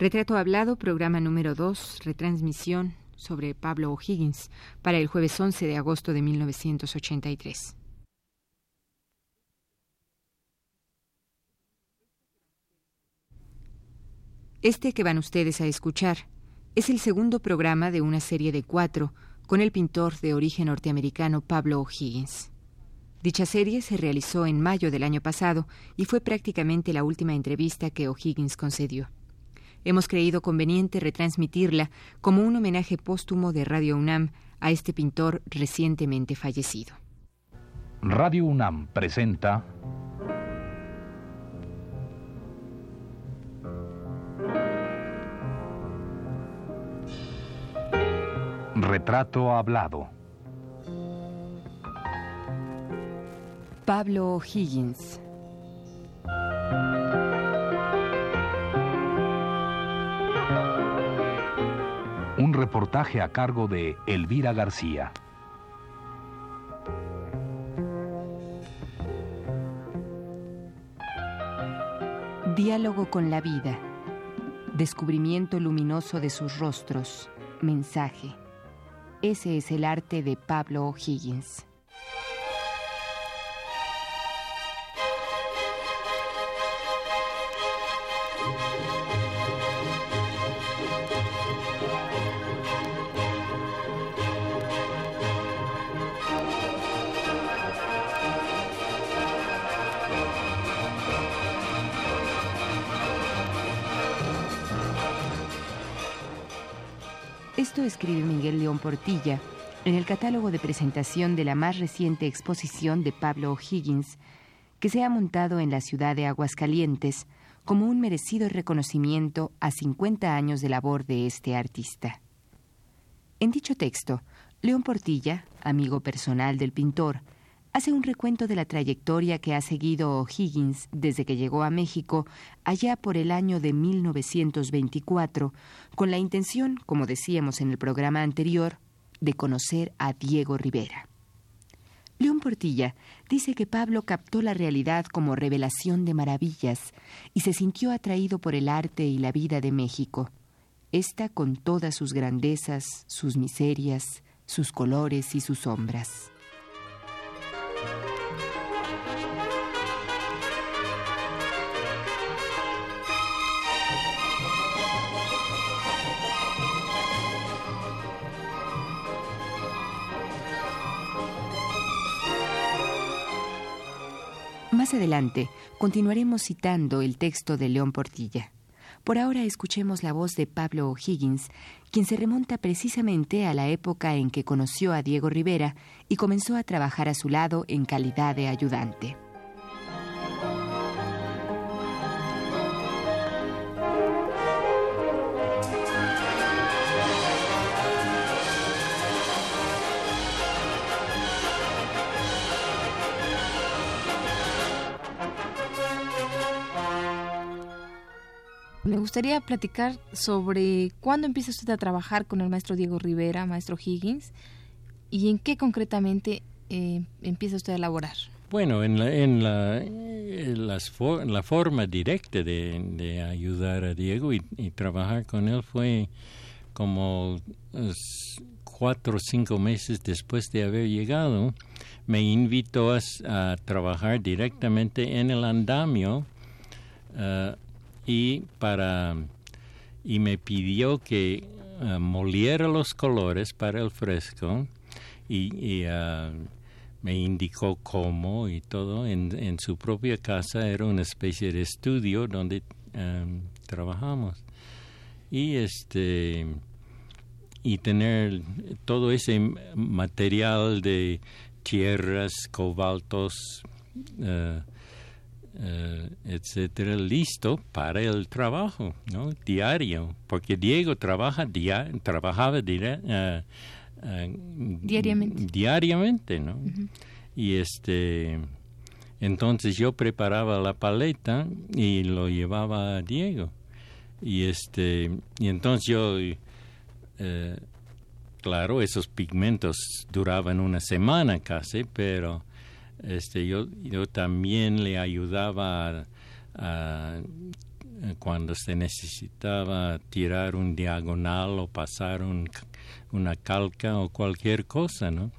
Retrato Hablado, programa número 2, retransmisión sobre Pablo O'Higgins, para el jueves 11 de agosto de 1983. Este que van ustedes a escuchar es el segundo programa de una serie de cuatro con el pintor de origen norteamericano Pablo O'Higgins. Dicha serie se realizó en mayo del año pasado y fue prácticamente la última entrevista que O'Higgins concedió. Hemos creído conveniente retransmitirla como un homenaje póstumo de Radio UNAM a este pintor recientemente fallecido. Radio UNAM presenta Retrato hablado. Pablo Higgins. Reportaje a cargo de Elvira García. Diálogo con la vida. Descubrimiento luminoso de sus rostros. Mensaje. Ese es el arte de Pablo O'Higgins. Esto escribe Miguel León Portilla en el catálogo de presentación de la más reciente exposición de Pablo O'Higgins, que se ha montado en la ciudad de Aguascalientes como un merecido reconocimiento a 50 años de labor de este artista. En dicho texto, León Portilla, amigo personal del pintor, hace un recuento de la trayectoria que ha seguido O'Higgins desde que llegó a México allá por el año de 1924, con la intención, como decíamos en el programa anterior, de conocer a Diego Rivera. León Portilla dice que Pablo captó la realidad como revelación de maravillas y se sintió atraído por el arte y la vida de México, esta con todas sus grandezas, sus miserias, sus colores y sus sombras. Más adelante continuaremos citando el texto de León Portilla. Por ahora escuchemos la voz de Pablo O'Higgins, quien se remonta precisamente a la época en que conoció a Diego Rivera y comenzó a trabajar a su lado en calidad de ayudante. Gustaría platicar sobre cuándo empieza usted a trabajar con el maestro Diego Rivera, maestro Higgins, y en qué concretamente eh, empieza usted a elaborar. Bueno, en la, en la, la forma directa de, ayudar a Diego y, trabajar con él fue como cuatro o cinco meses después de haber llegado. Me invitó a, trabajar directamente en el andamio. Uh, y para y me pidió que uh, moliera los colores para el fresco y, uh, me indicó cómo y todo. En, en, su propia casa era una especie de estudio donde um, trabajamos. Y este y tener todo ese material de tierras cobaltos uh, eh, etcétera, listo para el trabajo, ¿no? Diario, porque Diego trabaja dia trabajaba uh, diariamente. diariamente, ¿no? Y este, entonces yo preparaba la paleta y lo llevaba a Diego. Y este, y entonces yo, claro, esos pigmentos duraban una semana casi, pero este, yo, yo también le ayudaba a, cuando se necesitaba tirar un diagonal o pasar un, una calca o cualquier cosa, ¿no?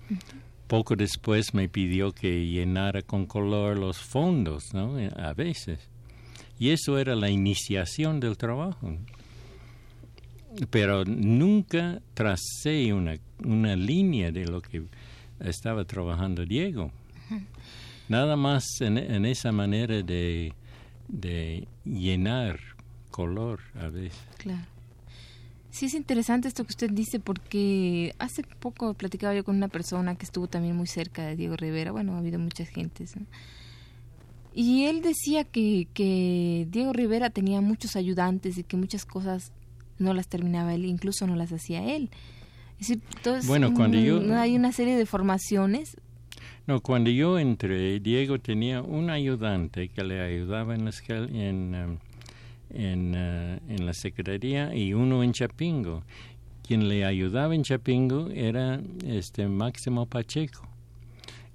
Poco después me pidió que llenara con color los fondos, ¿no? Eh, a veces. Y eso era la iniciación del trabajo. Pero nunca tracé una, una línea de lo que estaba trabajando Diego. Nada más en, en esa manera de de llenar color a veces. Claro. Sí es interesante esto que usted dice porque hace poco platicaba yo con una persona que estuvo también muy cerca de Diego Rivera, bueno, ha habido muchas gentes, y él decía que, que Diego Rivera tenía muchos ayudantes y que muchas cosas no las terminaba él, incluso no las hacía él. Es decir, bueno, cuando yo... hay una serie de formaciones cuando yo entré, Diego tenía un ayudante que le ayudaba en la, en, en, uh, en la secretaría y uno en Chapingo. Quien le ayudaba en Chapingo era este Máximo Pacheco.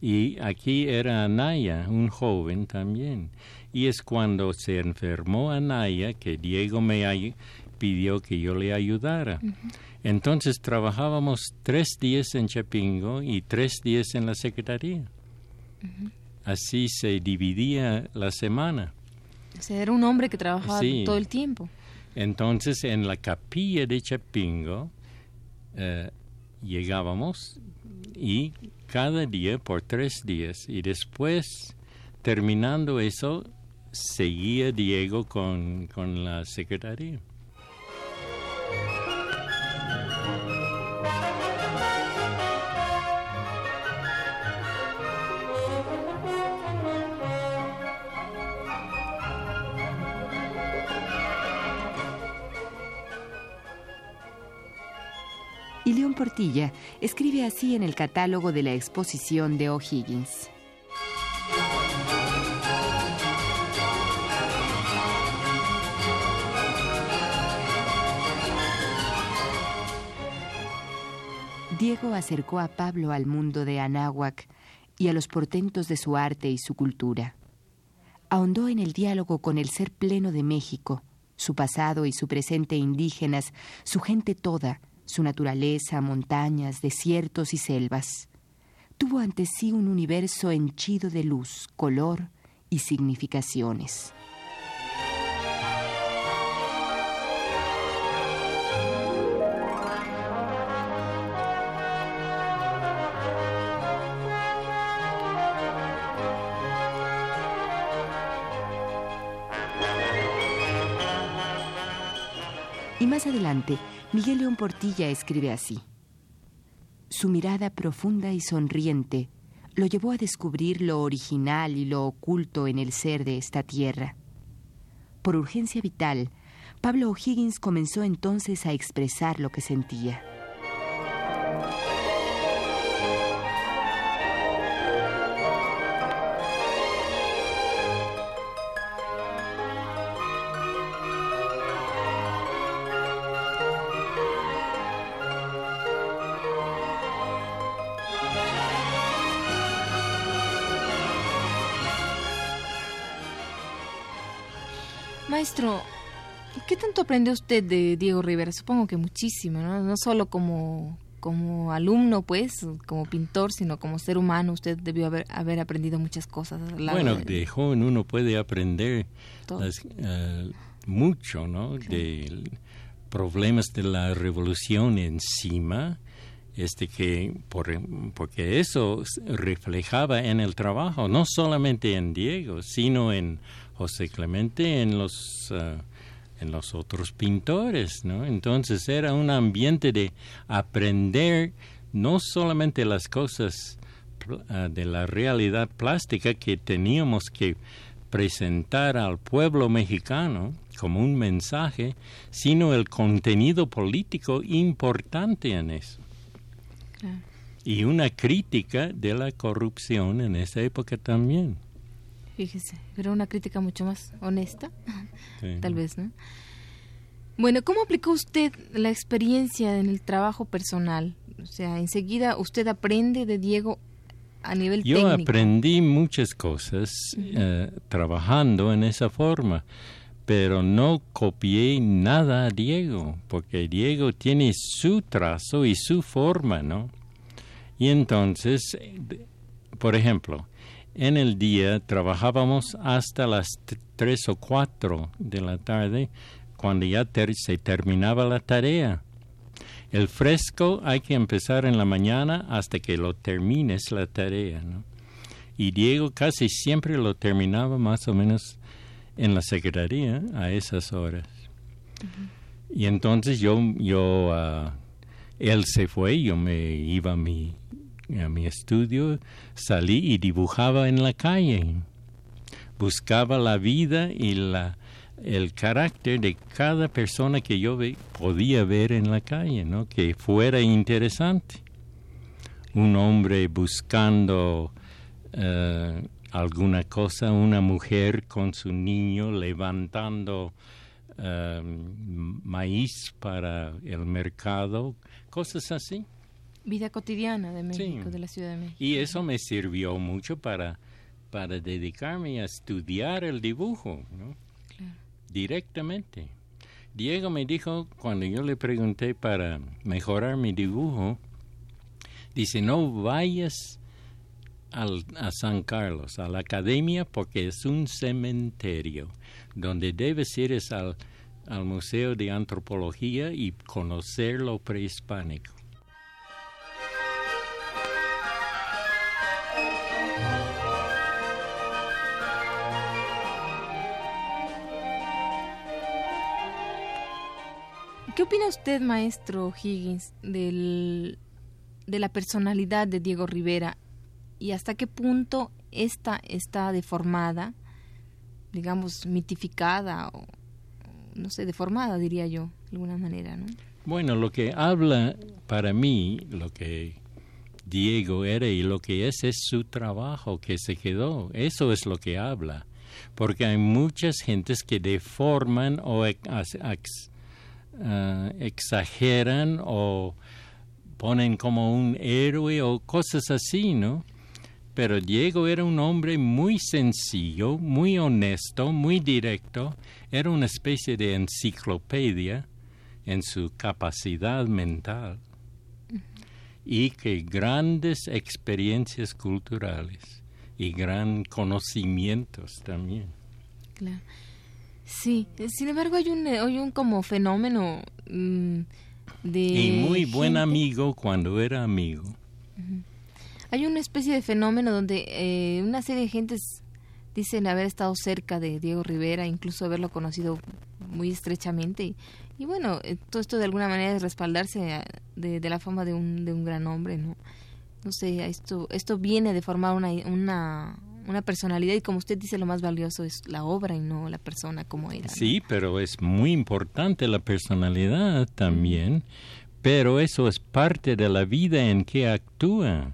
Y aquí era Anaya, un joven también. Y es cuando se enfermó Anaya que Diego me pidió que yo le ayudara. Entonces trabajábamos tres días en Chapingo y tres días en la secretaría. Así se dividía la semana. O sea, era un hombre que trabajaba todo el tiempo. Entonces en la capilla de Chapingo eh, llegábamos y cada día por tres días y después terminando eso seguía Diego con, con la secretaría. Portilla escribe así en el catálogo de la exposición de O'Higgins. Diego acercó a Pablo al mundo de Anáhuac y a los portentos de su arte y su cultura. Ahondó en el diálogo con el ser pleno de México, su pasado y su presente indígenas, su gente toda, su naturaleza, montañas, desiertos y selvas. Tuvo ante sí un universo henchido de luz, color y significaciones. Y más adelante, Miguel León Portilla escribe así. Su mirada profunda y sonriente lo llevó a descubrir lo original y lo oculto en el ser de esta tierra. Por urgencia vital, Pablo O'Higgins comenzó entonces a expresar lo que sentía. ¿Qué tanto aprendió usted de Diego Rivera? Supongo que muchísimo, ¿no? No solo como, como alumno, pues, como pintor, sino como ser humano. Usted debió haber, haber aprendido muchas cosas. Bueno, de... joven uno puede aprender eh, mucho, ¿no? De problemas de la revolución encima, este que por, porque eso reflejaba en el trabajo, no solamente en Diego, sino en José Clemente en los ah, en los otros pintores, ¿no? Entonces era un ambiente de aprender no solamente las cosas ah, de la realidad plástica que teníamos que presentar al pueblo mexicano como un mensaje, sino el contenido político importante en eso. Y una crítica de la corrupción en esa época también fíjese, pero una crítica mucho más honesta, tal vez, ¿no? Bueno, ¿cómo aplicó usted la experiencia en el trabajo personal? O sea, enseguida usted aprende de Diego a nivel Yo técnico. aprendí muchas cosas eh, trabajando en esa forma, pero no copié nada a Diego, porque Diego tiene su trazo y su forma, ¿no? Y entonces, por ejemplo, en el día trabajábamos hasta las tres o cuatro de la tarde, cuando ya se terminaba la tarea. El fresco hay que empezar en la mañana hasta que lo termines la tarea, ¿no? Y Diego casi siempre lo terminaba más o menos en la secretaría a esas horas. Y entonces yo, yo uh, él se fue, yo me iba a mi, a mi estudio, salí y dibujaba en la calle. Buscaba la vida y la, el carácter de cada persona que yo podía ver en la calle, ¿no? que fuera interesante. Un hombre buscando uh, alguna cosa, una mujer con su niño levantando em, maíz para el mercado, cosas así. Vida cotidiana de México, de la Ciudad de México. Y eso me sirvió mucho para, para dedicarme a estudiar el dibujo, ¿no? Directamente. Diego me dijo, cuando yo le pregunté para mejorar mi dibujo, dice, no vayas a San Carlos, a la academia, porque es un cementerio. Donde debes ir es al, al Museo de Antropología y conocer lo prehispánico. ¿Qué opina usted, maestro Higgins, del, de la personalidad de Diego Rivera y hasta qué punto esta está deformada, digamos, mitificada o, no sé, deformada, diría yo, de alguna manera, ¿no? Bueno, lo que habla para mí, lo que Diego era y lo que es, es su trabajo que se quedó. Eso es lo que habla. Porque hay muchas gentes que deforman o ah, exageran o ponen como un héroe o cosas así, ¿no? pero Diego era un hombre muy sencillo, muy honesto, muy directo, era una especie de enciclopedia en su capacidad mental y que grandes experiencias culturales y gran conocimientos también. Claro. Sí, sin embargo hay un, hay un como fenómeno mm, de... Y muy buen amigo cuando era amigo hay una especie de fenómeno donde eh, una serie de gentes dicen haber estado cerca de Diego Rivera, incluso haberlo conocido muy estrechamente. Y, bueno, eh, todo esto de alguna manera es respaldarse de, la fama de un, de un gran hombre, ¿no? No sé, esto, esto viene de formar una, una, una personalidad y como usted dice, lo más valioso es la obra y no la persona como era. Sí, pero es muy importante la personalidad también, pero eso es parte de la vida en que actúa.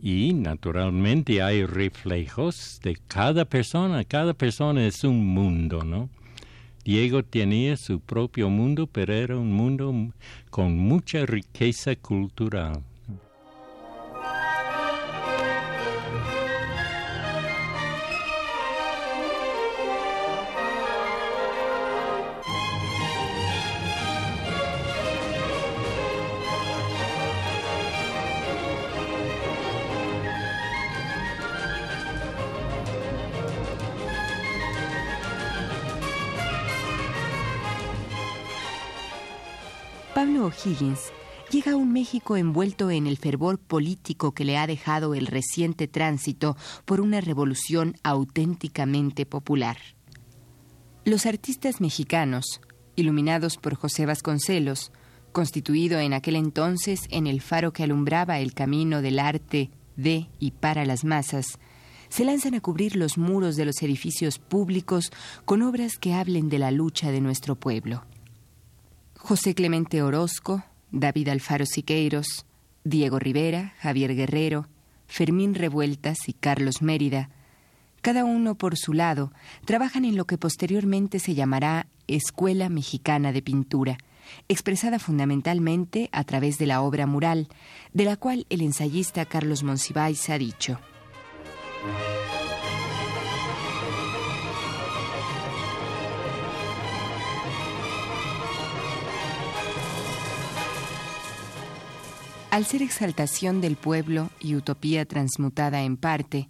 Y naturalmente hay reflejos de cada persona, cada persona es un mundo, ¿no? Diego tenía su propio mundo, pero era un mundo con mucha riqueza cultural. Pablo O'Higgins llega a un México envuelto en el fervor político que le ha dejado el reciente tránsito por una revolución auténticamente popular. Los artistas mexicanos, iluminados por José Vasconcelos, constituido en aquel entonces en el faro que alumbraba el camino del arte de y para las masas, se lanzan a cubrir los muros de los edificios públicos con obras que hablen de la lucha de nuestro pueblo. José Clemente Orozco, David Alfaro Siqueiros, Diego Rivera, Javier Guerrero, Fermín Revueltas y Carlos Mérida, cada uno por su lado, trabajan en lo que posteriormente se llamará Escuela Mexicana de Pintura, expresada fundamentalmente a través de la obra mural, de la cual el ensayista Carlos Monsiváis ha dicho. Al ser exaltación del pueblo y utopía transmutada en parte,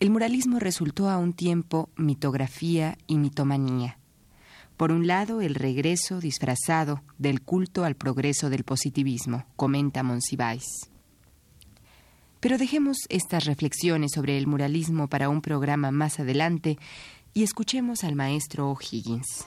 el muralismo resultó a un tiempo mitografía y mitomanía. Por un lado, el regreso disfrazado del culto al progreso del positivismo, comenta Monsiváis. Pero dejemos estas reflexiones sobre el muralismo para un programa más adelante y escuchemos al maestro O'Higgins.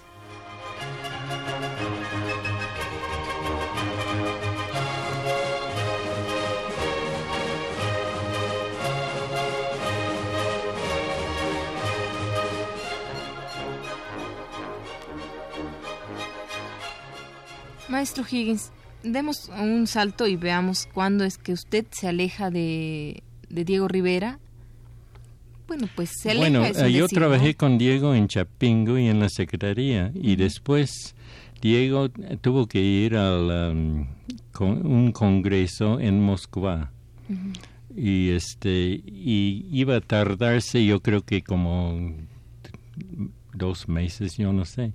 Maestro Higgins, demos un salto y veamos cuándo es que usted se aleja de, Diego Rivera. Bueno, pues se aleja. Bueno, yo trabajé con Diego en Chapingo y en la secretaría y después Diego tuvo que ir a um, un congreso en Moscú y este y iba a tardarse yo creo que como dos meses, yo no sé.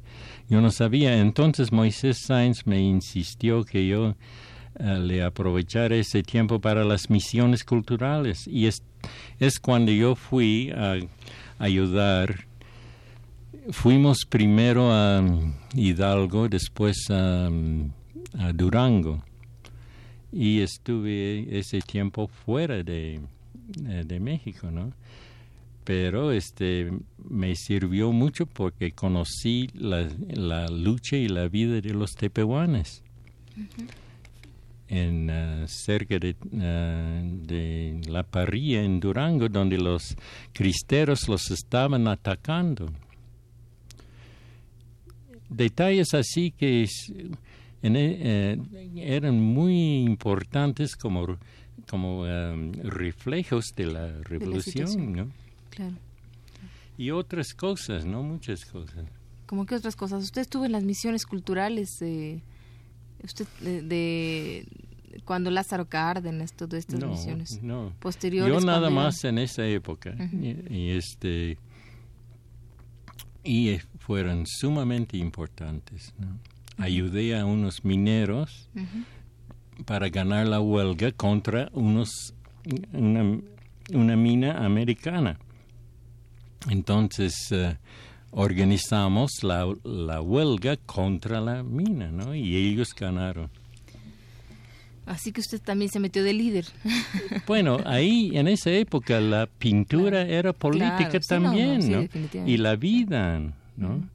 Yo no sabía. Entonces Moisés Sainz me insistió que yo eh, le aprovechara ese tiempo para las misiones culturales. Y es, es cuando yo fui a, ayudar. Fuimos primero a Hidalgo, después a, a Durango. Y estuve ese tiempo fuera de, eh, de México, ¿no? Pero este me sirvió mucho porque conocí la, la lucha y la vida de los tepehuanes. En uh, cerca de, uh, de, la parrilla en Durango donde los cristeros los estaban atacando. Detalles así que en, eh, eran muy importantes como como um, reflejos de la revolución, ¿no? Claro. Y otras cosas, ¿no? Muchas cosas. ¿Cómo que otras cosas? Usted estuvo en las misiones culturales de, usted de, cuando Lázaro Cárdenas, todas estas misiones no. posteriores. Yo nada más en esa época y, este y fueron sumamente importantes. ¿no? Ayudé a unos mineros para ganar la huelga contra unos una, una mina americana. Entonces eh, organizamos la, la, huelga contra la mina, ¿no? Y ellos ganaron. Así que usted también se metió de líder. Bueno, ahí en esa época la pintura era política también, no, y la vida, ¿no?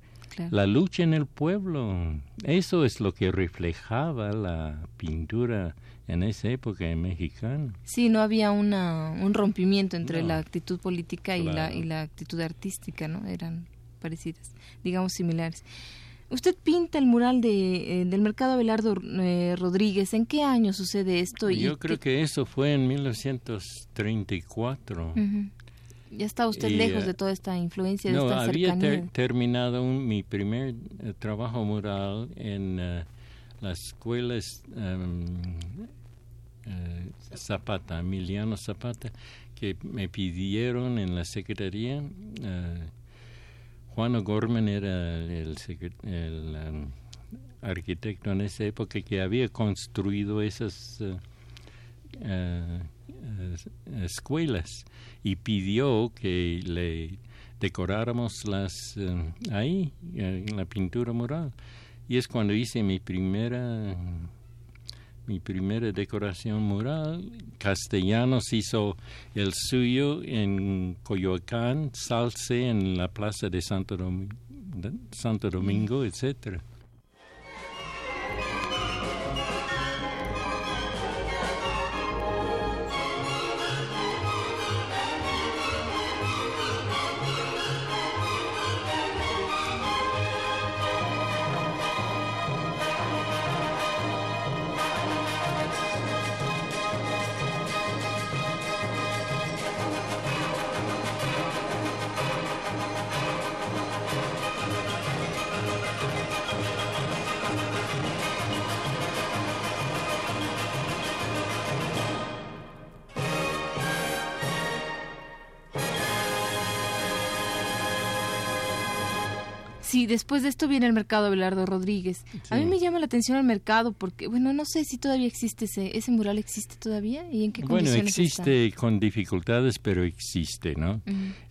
La lucha en el pueblo, eso es lo que reflejaba la pintura en esa época mexicana. Sí, no había una, un rompimiento entre la actitud política y, la, y la actitud artística, ¿no? Eran parecidas, digamos similares. Usted pinta el mural de, eh, del mercado Abelardo eh, Rodríguez. ¿En qué año sucede esto? Yo creo que eso fue en 1934. Ya está usted lejos de toda esta influencia, de no, había terminado mi primer eh, trabajo mural en las escuelas em, eh, Zapata, Emiliano Zapata, que me pidieron en la secretaría. Eh, Juan O'Gorman era el, um, arquitecto en esa época que había construido esas uh, escuelas y pidió que le decoráramos las ahí en la pintura mural y es cuando hice mi primera mi primera decoración mural. Castellanos hizo el suyo en Coyoacán, Salce en la plaza de Santo, Domingo, Santo Domingo etcétera. Sí, después de esto viene el mercado Abelardo Rodríguez. A mí me llama la atención el mercado porque, bueno, no sé si todavía existe ese, ese mural, ¿existe todavía? ¿Y en qué Bueno, existe con dificultades, pero existe, ¿no?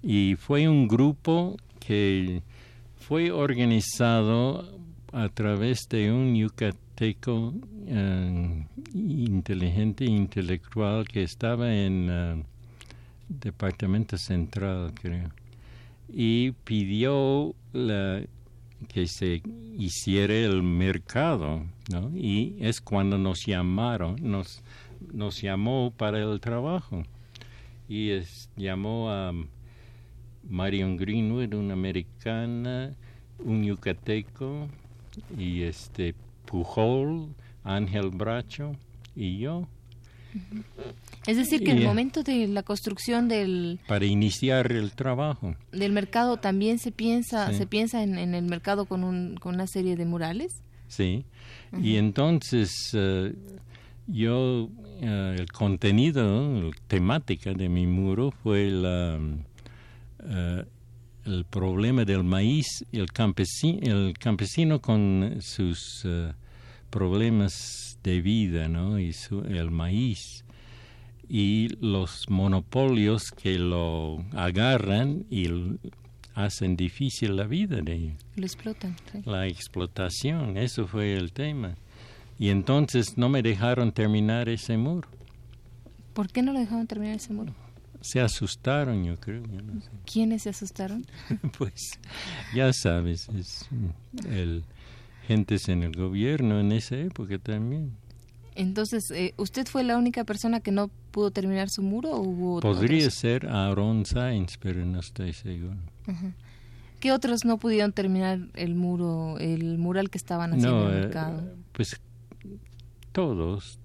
Y fue un grupo que fue organizado a través de un yucateco eh, inteligente intelectual que estaba en eh, Departamento Central, creo y pidió la, que se hiciera el mercado, ¿no? Y es cuando nos llamaron, nos, nos llamó para el trabajo. Y es, llamó a Marion Greenwood, una americana, un yucateco, y este Pujol, Ángel Bracho y yo. Es decir, que en el momento de la construcción del... Para iniciar el trabajo. Del mercado también se piensa, se piensa en, el mercado con, un, con una serie de murales. Sí. Y entonces eh, yo, eh, el contenido, la temática de mi muro fue la, eh, el problema del maíz, el campesino, el campesino con sus problemas de vida, ¿no? Y el maíz y los monopolios que lo agarran y hacen difícil la vida de ellos. Lo explotan. La explotación, eso fue el tema. Y entonces no me dejaron terminar ese muro. ¿Por qué no lo dejaron terminar ese muro? Se asustaron, yo creo. ¿Quiénes se asustaron? pues ya sabes, es el gentes en el gobierno en esa época también. Entonces, eh, ¿usted fue la única persona que no pudo terminar su muro o hubo Podría ser Aaron Sainz, pero no estoy seguro. ¿Qué otros no pudieron terminar el muro, el mural que estaban haciendo en el eh, mercado? pues todos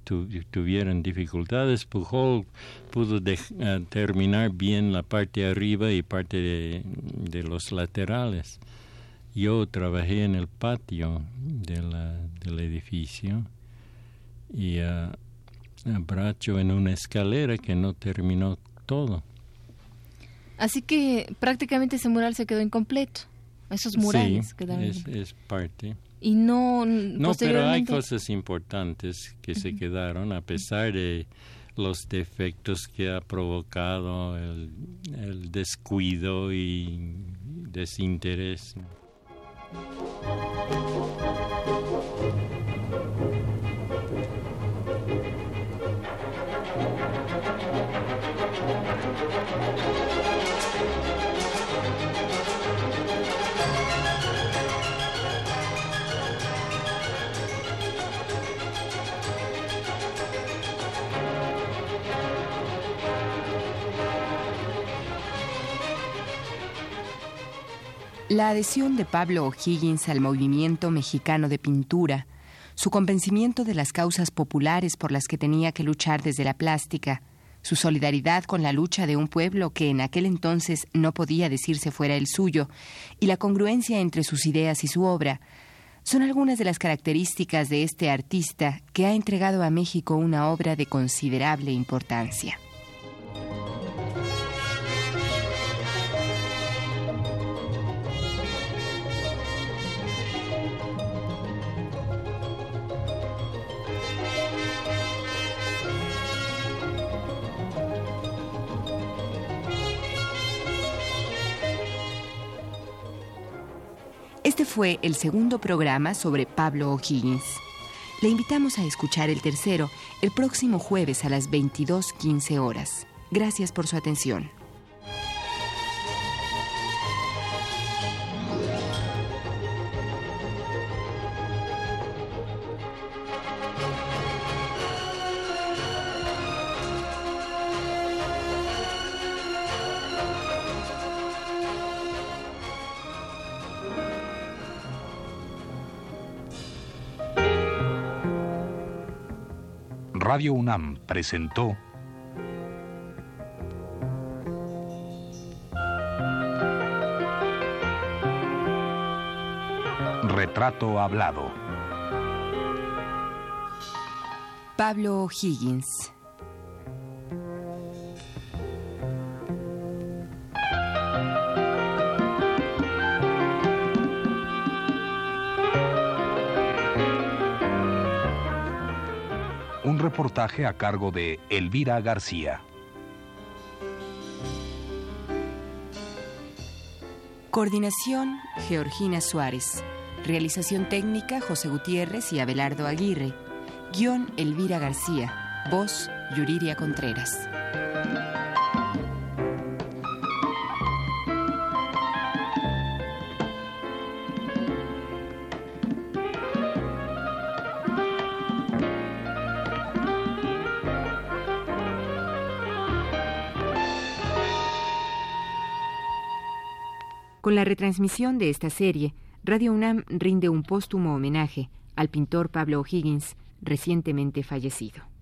tuvieron dificultades. Pujol pudo eh, terminar bien la parte de arriba y parte de los laterales. Yo trabajé en el patio de la, del edificio y uh, Bracho en una escalera que no terminó todo. Así que prácticamente ese mural se quedó incompleto. Esos murales sí, quedaron. Es, es parte. Y no. No, pero hay cosas importantes que se quedaron a pesar de los defectos que ha provocado el, el descuido y desinterés. Thank you. La adhesión de Pablo O'Higgins al movimiento mexicano de pintura, su convencimiento de las causas populares por las que tenía que luchar desde la plástica, su solidaridad con la lucha de un pueblo que en aquel entonces no podía decirse fuera el suyo, y la congruencia entre sus ideas y su obra, son algunas de las características de este artista que ha entregado a México una obra de considerable importancia. Fue el segundo programa sobre Pablo O'Higgins. Le invitamos a escuchar el tercero el próximo jueves a las 22.15 horas. Gracias por su atención. Radio UNAM presentó Retrato Hablado. Pablo Higgins. A cargo de Elvira García. Coordinación, Georgina Suárez. Realización técnica, José Gutiérrez y Abelardo Aguirre. Guión, Elvira García. Voz, Yuriria Contreras. Con la retransmisión de esta serie, Radio UNAM rinde un póstumo homenaje al pintor Pablo O'Higgins, recientemente fallecido.